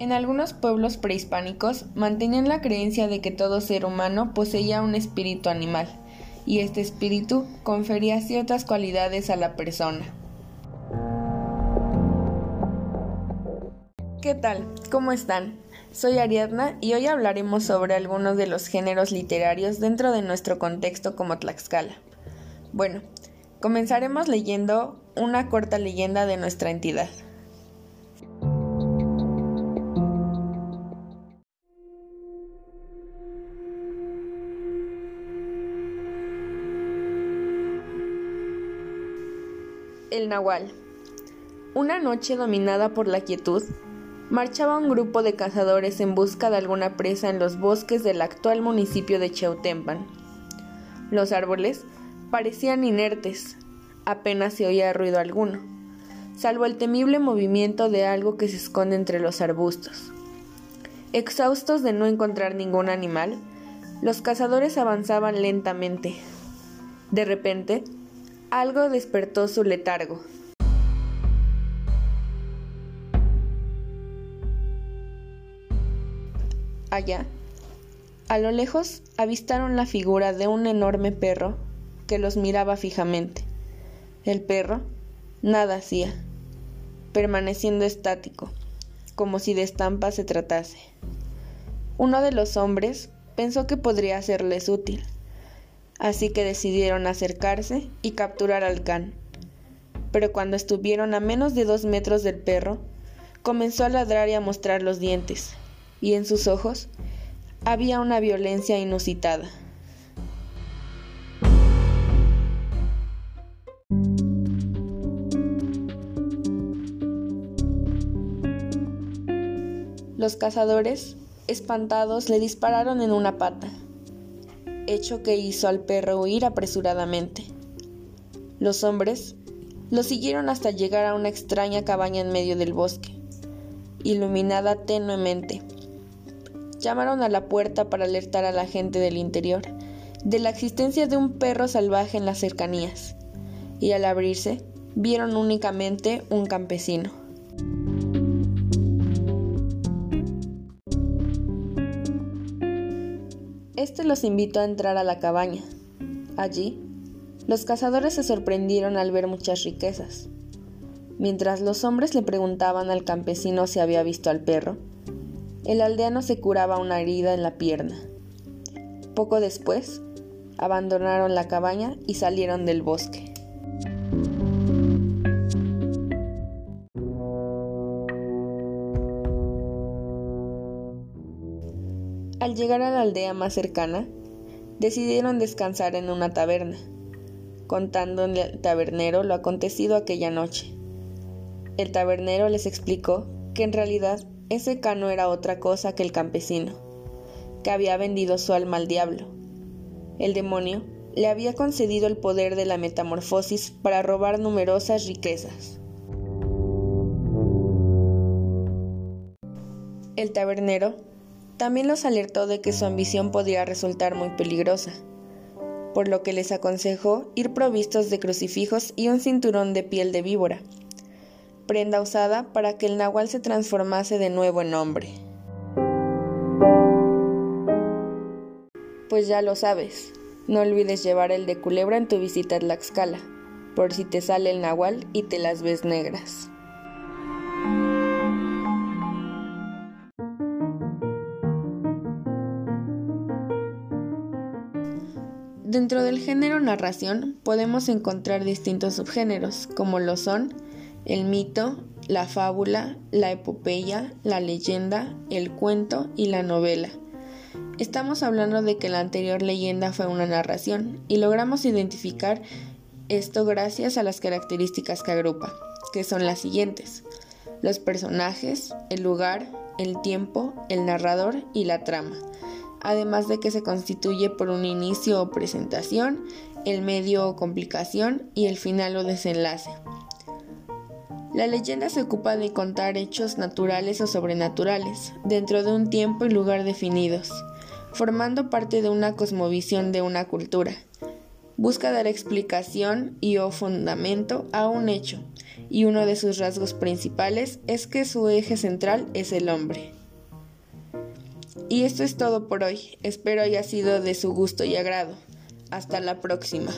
En algunos pueblos prehispánicos mantenían la creencia de que todo ser humano poseía un espíritu animal, y este espíritu confería ciertas cualidades a la persona. ¿Qué tal? ¿Cómo están? Soy Ariadna y hoy hablaremos sobre algunos de los géneros literarios dentro de nuestro contexto como Tlaxcala. Bueno, comenzaremos leyendo una corta leyenda de nuestra entidad. El Nahual. Una noche dominada por la quietud, marchaba un grupo de cazadores en busca de alguna presa en los bosques del actual municipio de Cheutempan. Los árboles parecían inertes, apenas se oía ruido alguno, salvo el temible movimiento de algo que se esconde entre los arbustos. Exhaustos de no encontrar ningún animal, los cazadores avanzaban lentamente. De repente, algo despertó su letargo. Allá, a lo lejos, avistaron la figura de un enorme perro que los miraba fijamente. El perro nada hacía, permaneciendo estático, como si de estampa se tratase. Uno de los hombres pensó que podría serles útil así que decidieron acercarse y capturar al can. Pero cuando estuvieron a menos de dos metros del perro, comenzó a ladrar y a mostrar los dientes, y en sus ojos había una violencia inusitada. Los cazadores, espantados, le dispararon en una pata hecho que hizo al perro huir apresuradamente. Los hombres lo siguieron hasta llegar a una extraña cabaña en medio del bosque, iluminada tenuemente. Llamaron a la puerta para alertar a la gente del interior de la existencia de un perro salvaje en las cercanías, y al abrirse vieron únicamente un campesino. Este los invitó a entrar a la cabaña. Allí, los cazadores se sorprendieron al ver muchas riquezas. Mientras los hombres le preguntaban al campesino si había visto al perro, el aldeano se curaba una herida en la pierna. Poco después, abandonaron la cabaña y salieron del bosque. Al llegar a la aldea más cercana, decidieron descansar en una taberna, contando al tabernero lo acontecido aquella noche. El tabernero les explicó que en realidad ese cano era otra cosa que el campesino, que había vendido su alma al diablo. El demonio le había concedido el poder de la metamorfosis para robar numerosas riquezas. El tabernero también los alertó de que su ambición podría resultar muy peligrosa, por lo que les aconsejó ir provistos de crucifijos y un cinturón de piel de víbora, prenda usada para que el nahual se transformase de nuevo en hombre. Pues ya lo sabes, no olvides llevar el de culebra en tu visita a Tlaxcala, por si te sale el nahual y te las ves negras. Dentro del género narración podemos encontrar distintos subgéneros, como lo son el mito, la fábula, la epopeya, la leyenda, el cuento y la novela. Estamos hablando de que la anterior leyenda fue una narración y logramos identificar esto gracias a las características que agrupa, que son las siguientes. Los personajes, el lugar, el tiempo, el narrador y la trama además de que se constituye por un inicio o presentación, el medio o complicación y el final o desenlace. La leyenda se ocupa de contar hechos naturales o sobrenaturales dentro de un tiempo y lugar definidos, formando parte de una cosmovisión de una cultura. Busca dar explicación y o fundamento a un hecho, y uno de sus rasgos principales es que su eje central es el hombre. Y esto es todo por hoy. Espero haya sido de su gusto y agrado. Hasta la próxima.